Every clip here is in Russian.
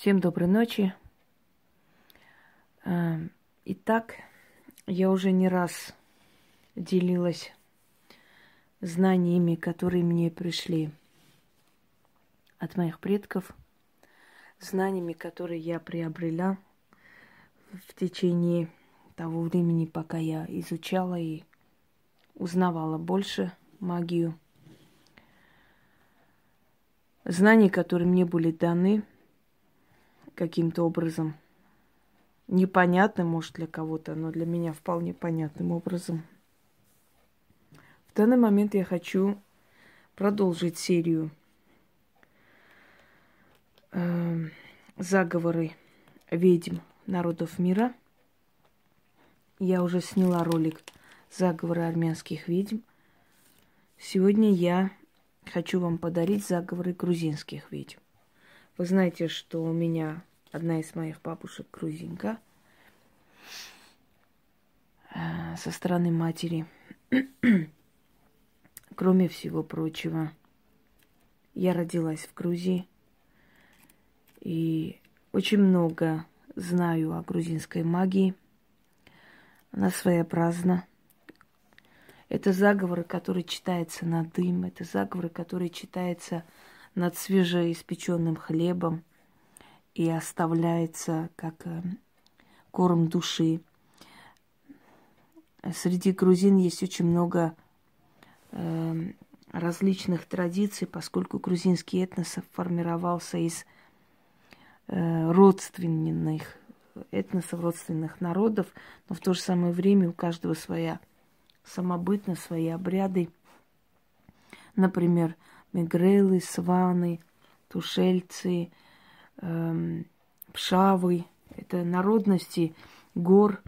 Всем доброй ночи. А, итак, я уже не раз делилась знаниями, которые мне пришли от моих предков, знаниями, которые я приобрела в течение того времени, пока я изучала и узнавала больше магию. Знания, которые мне были даны – каким-то образом непонятным, может, для кого-то, но для меня вполне понятным образом. В данный момент я хочу продолжить серию э, заговоры ведьм народов мира. Я уже сняла ролик заговоры армянских ведьм. Сегодня я хочу вам подарить заговоры грузинских ведьм. Вы знаете, что у меня одна из моих бабушек грузинка э, со стороны матери. Кроме всего прочего, я родилась в Грузии и очень много знаю о грузинской магии. Она своеобразна. Это заговоры, которые читаются на дым, это заговоры, которые читаются над свежеиспеченным хлебом и оставляется как э, корм души. Среди грузин есть очень много э, различных традиций, поскольку грузинский этнос формировался из э, родственных этносов, родственных народов, но в то же самое время у каждого своя самобытность, свои обряды. Например, мигрелы, сваны, тушельцы, эм, пшавы. Это народности гор,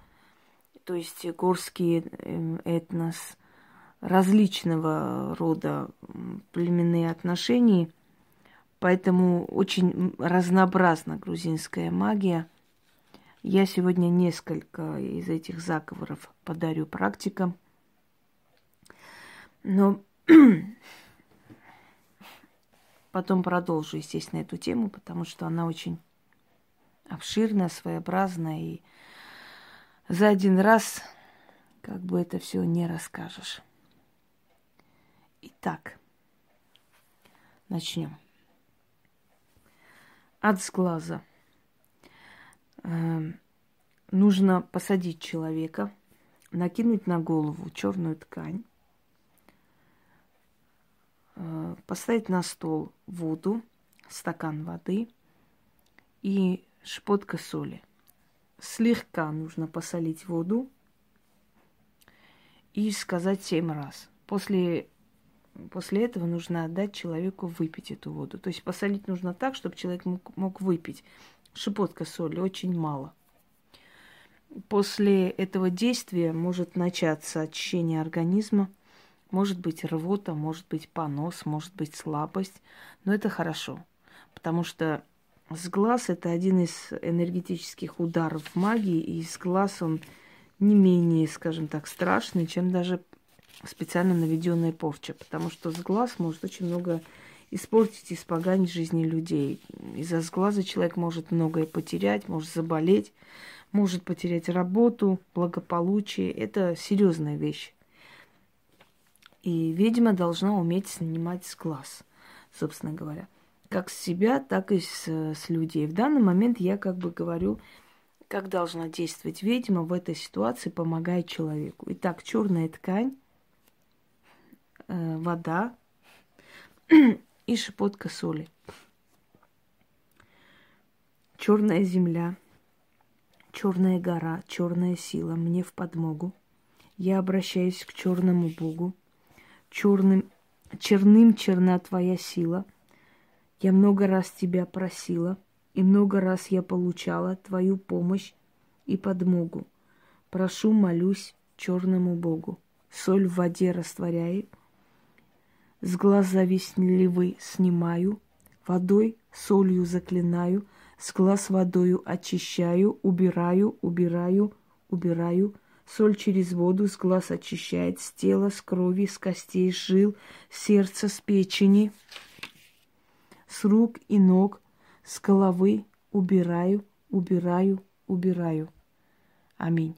то есть горские эм, этнос, различного рода племенные отношения. Поэтому очень разнообразна грузинская магия. Я сегодня несколько из этих заговоров подарю практикам. Но Потом продолжу, естественно, эту тему, потому что она очень обширная, своеобразная, и за один раз как бы это все не расскажешь. Итак, начнем. От сглаза. Э, нужно посадить человека, накинуть на голову черную ткань, поставить на стол воду, стакан воды и шпотка соли. Слегка нужно посолить воду и сказать семь раз. После, после этого нужно отдать человеку выпить эту воду. То есть посолить нужно так, чтобы человек мог, мог выпить. Шипотка соли очень мало. После этого действия может начаться очищение организма – может быть рвота, может быть понос, может быть слабость. Но это хорошо, потому что с глаз это один из энергетических ударов магии, и с глаз он не менее, скажем так, страшный, чем даже специально наведенная порча, потому что с глаз может очень много испортить, испоганить жизни людей. Из-за сглаза человек может многое потерять, может заболеть, может потерять работу, благополучие. Это серьезная вещь. И ведьма должна уметь снимать с глаз, собственно говоря. Как с себя, так и с, с людей. В данный момент я как бы говорю, как должна действовать ведьма в этой ситуации, помогая человеку. Итак, черная ткань, э, вода и шипотка соли. Черная земля, черная гора, черная сила мне в подмогу. Я обращаюсь к черному Богу, черным, черным черна твоя сила. Я много раз тебя просила, и много раз я получала твою помощь и подмогу. Прошу, молюсь черному Богу. Соль в воде растворяю, с глаз завистливый снимаю, водой, солью заклинаю, с глаз водою очищаю, убираю, убираю, убираю, Соль через воду с глаз очищает, с тела, с крови, с костей, с жил, с сердца, с печени, с рук и ног, с головы, убираю, убираю, убираю. Аминь.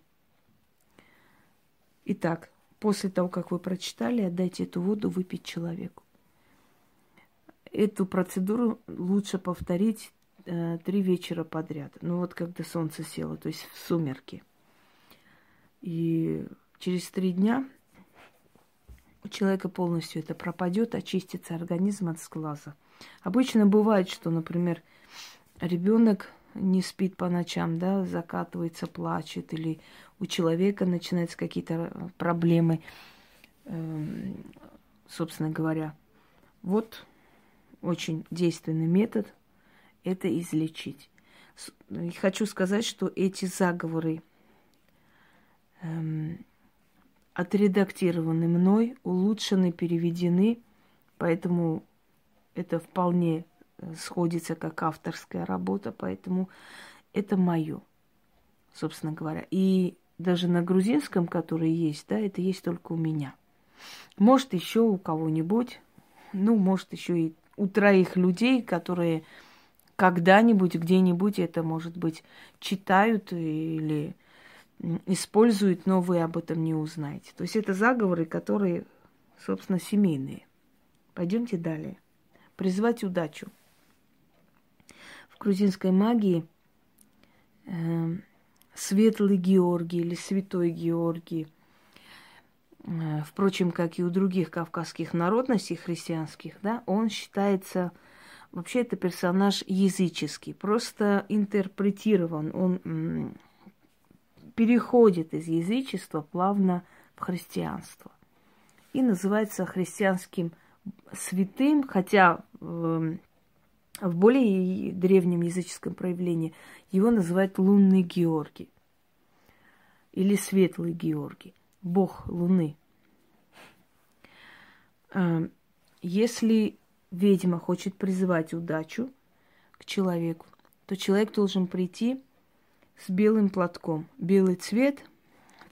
Итак, после того, как вы прочитали, отдайте эту воду выпить человеку. Эту процедуру лучше повторить э, три вечера подряд. Ну вот когда солнце село, то есть в сумерки. И через три дня у человека полностью это пропадет, очистится организм от сглаза. Обычно бывает, что, например, ребенок не спит по ночам, да, закатывается, плачет, или у человека начинаются какие-то проблемы, э, собственно говоря. Вот очень действенный метод – это излечить. И хочу сказать, что эти заговоры эм, отредактированы мной, улучшены, переведены, поэтому это вполне э, сходится как авторская работа, поэтому это мое, собственно говоря. И даже на грузинском, который есть, да, это есть только у меня. Может, еще у кого-нибудь, ну, может, еще и у троих людей, которые когда-нибудь, где-нибудь это, может быть, читают или используют, но вы об этом не узнаете. То есть это заговоры, которые, собственно, семейные. Пойдемте далее. Призвать удачу. В грузинской магии э, светлый Георгий или святой Георгий, э, впрочем, как и у других кавказских народностей христианских, да, он считается вообще это персонаж языческий, просто интерпретирован, он переходит из язычества плавно в христианство. И называется христианским святым, хотя в более древнем языческом проявлении его называют лунный Георгий или светлый Георгий, бог луны. Э, если ведьма хочет призывать удачу к человеку, то человек должен прийти с белым платком. Белый цвет,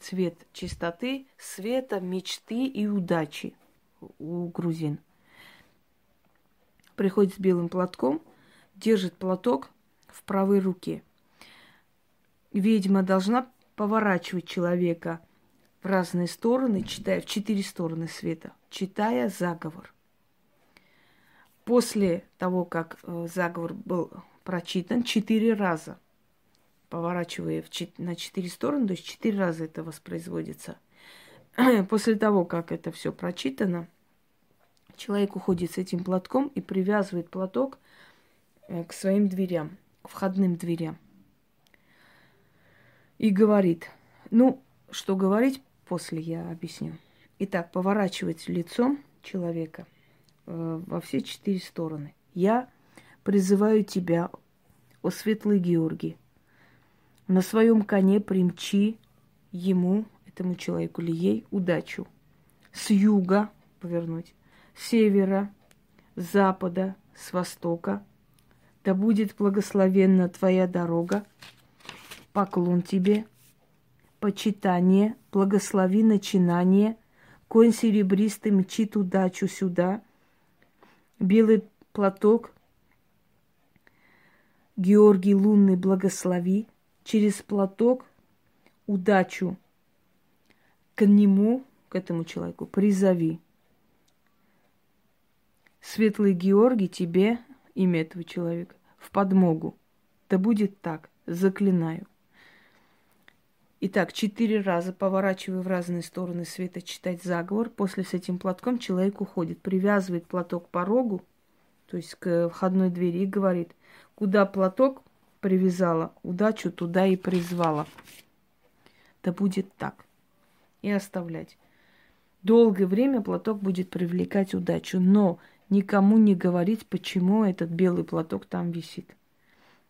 цвет чистоты, света, мечты и удачи у грузин. Приходит с белым платком, держит платок в правой руке. Ведьма должна поворачивать человека в разные стороны, читая в четыре стороны света, читая заговор. После того, как э, заговор был прочитан четыре раза – поворачивая на четыре стороны, то есть четыре раза это воспроизводится. После того, как это все прочитано, человек уходит с этим платком и привязывает платок э, к своим дверям, к входным дверям. И говорит, ну, что говорить, после я объясню. Итак, поворачивать лицом человека э, во все четыре стороны. Я призываю тебя, о светлый Георгий, на своем коне примчи ему, этому человеку или ей, удачу. С юга повернуть, с севера, с запада, с востока. Да будет благословенна твоя дорога. Поклон тебе, почитание, благослови начинание. Конь серебристый мчит удачу сюда. Белый платок, Георгий лунный благослови через платок удачу к нему, к этому человеку, призови. Светлый Георгий тебе, имя этого человека, в подмогу. Да будет так, заклинаю. Итак, четыре раза поворачивая в разные стороны света читать заговор. После с этим платком человек уходит, привязывает платок к порогу, то есть к входной двери, и говорит, куда платок, привязала, удачу туда и призвала. Да будет так. И оставлять. Долгое время платок будет привлекать удачу, но никому не говорить, почему этот белый платок там висит.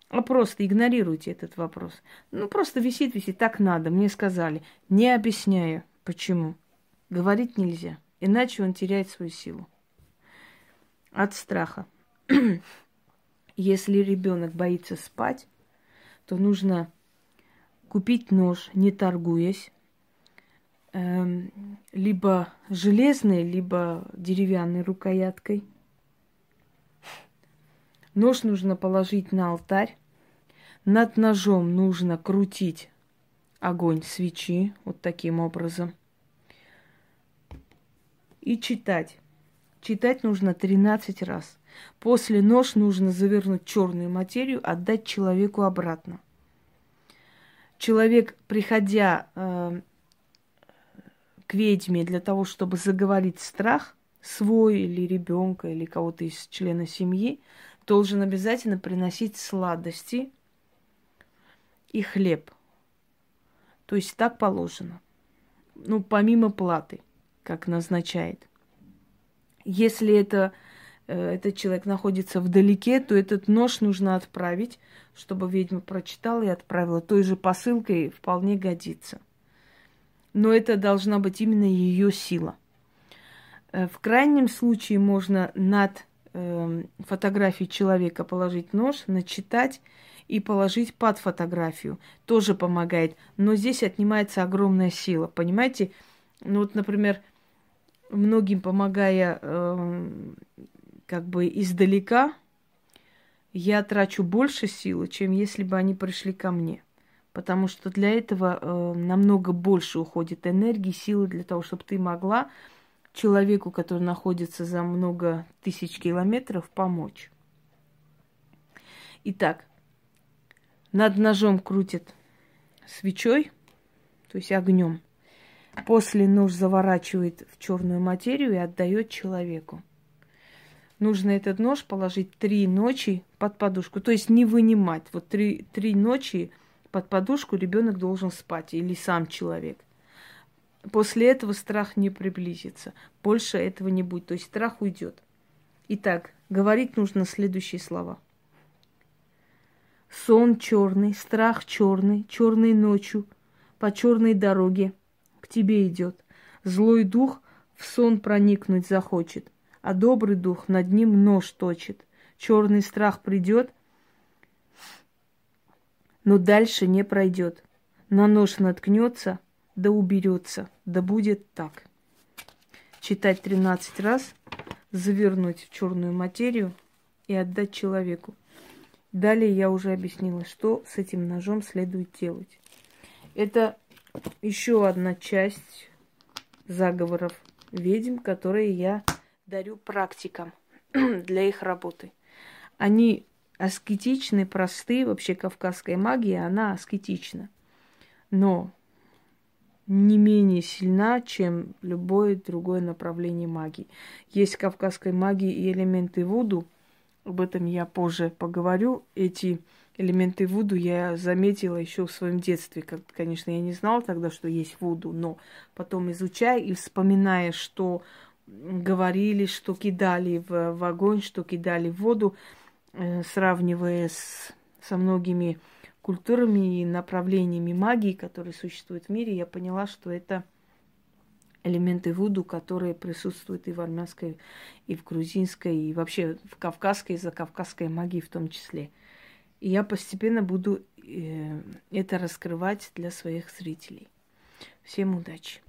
А просто игнорируйте этот вопрос. Ну, просто висит, висит, так надо, мне сказали. Не объясняя, почему. Говорить нельзя, иначе он теряет свою силу. От страха. Если ребенок боится спать, то нужно купить нож, не торгуясь, эм, либо железной, либо деревянной рукояткой. Нож нужно положить на алтарь Над ножом нужно крутить огонь свечи вот таким образом. И читать. Читать нужно 13 раз. После нож нужно завернуть черную материю, отдать человеку обратно. Человек, приходя э, к ведьме для того, чтобы заговорить страх свой или ребенка, или кого-то из члена семьи, должен обязательно приносить сладости и хлеб. То есть так положено. Ну, помимо платы, как назначает. Если это, этот человек находится вдалеке, то этот нож нужно отправить, чтобы ведьма прочитала и отправила. Той же посылкой вполне годится. Но это должна быть именно ее сила. Э, в крайнем случае можно над э, фотографией человека положить нож, начитать и положить под фотографию. Тоже помогает. Но здесь отнимается огромная сила. Понимаете? Ну вот, например, многим помогая э, как бы издалека, я трачу больше силы, чем если бы они пришли ко мне. Потому что для этого э, намного больше уходит энергии, силы для того, чтобы ты могла человеку, который находится за много тысяч километров, помочь. Итак, над ножом крутит свечой, то есть огнем. После нож заворачивает в черную материю и отдает человеку. Нужно этот нож положить три ночи под подушку, то есть не вынимать. Вот три, три ночи под подушку ребенок должен спать или сам человек. После этого страх не приблизится. Больше этого не будет. То есть страх уйдет. Итак, говорить нужно следующие слова. Сон черный, страх черный, черной ночью, по черной дороге к тебе идет. Злой дух в сон проникнуть захочет, а добрый дух над ним нож точит. Черный страх придет, но дальше не пройдет. На нож наткнется – да уберется, да будет так. Читать 13 раз, завернуть в черную материю и отдать человеку. Далее я уже объяснила, что с этим ножом следует делать. Это еще одна часть заговоров ведьм, которые я дарю практикам для их работы. Они аскетичны, просты. Вообще кавказская магия, она аскетична. Но не менее сильна, чем любое другое направление магии. Есть кавказской магии и элементы Вуду. Об этом я позже поговорю. Эти элементы Вуду я заметила еще в своем детстве. Как, конечно, я не знала тогда, что есть Вуду, но потом изучая и вспоминая, что говорили, что кидали в, в огонь, что кидали в воду, э, сравнивая с, со многими культурами и направлениями магии, которые существуют в мире, я поняла, что это элементы вуду, которые присутствуют и в армянской, и в грузинской, и вообще в кавказской, и закавказской магии в том числе. И я постепенно буду э, это раскрывать для своих зрителей. Всем удачи!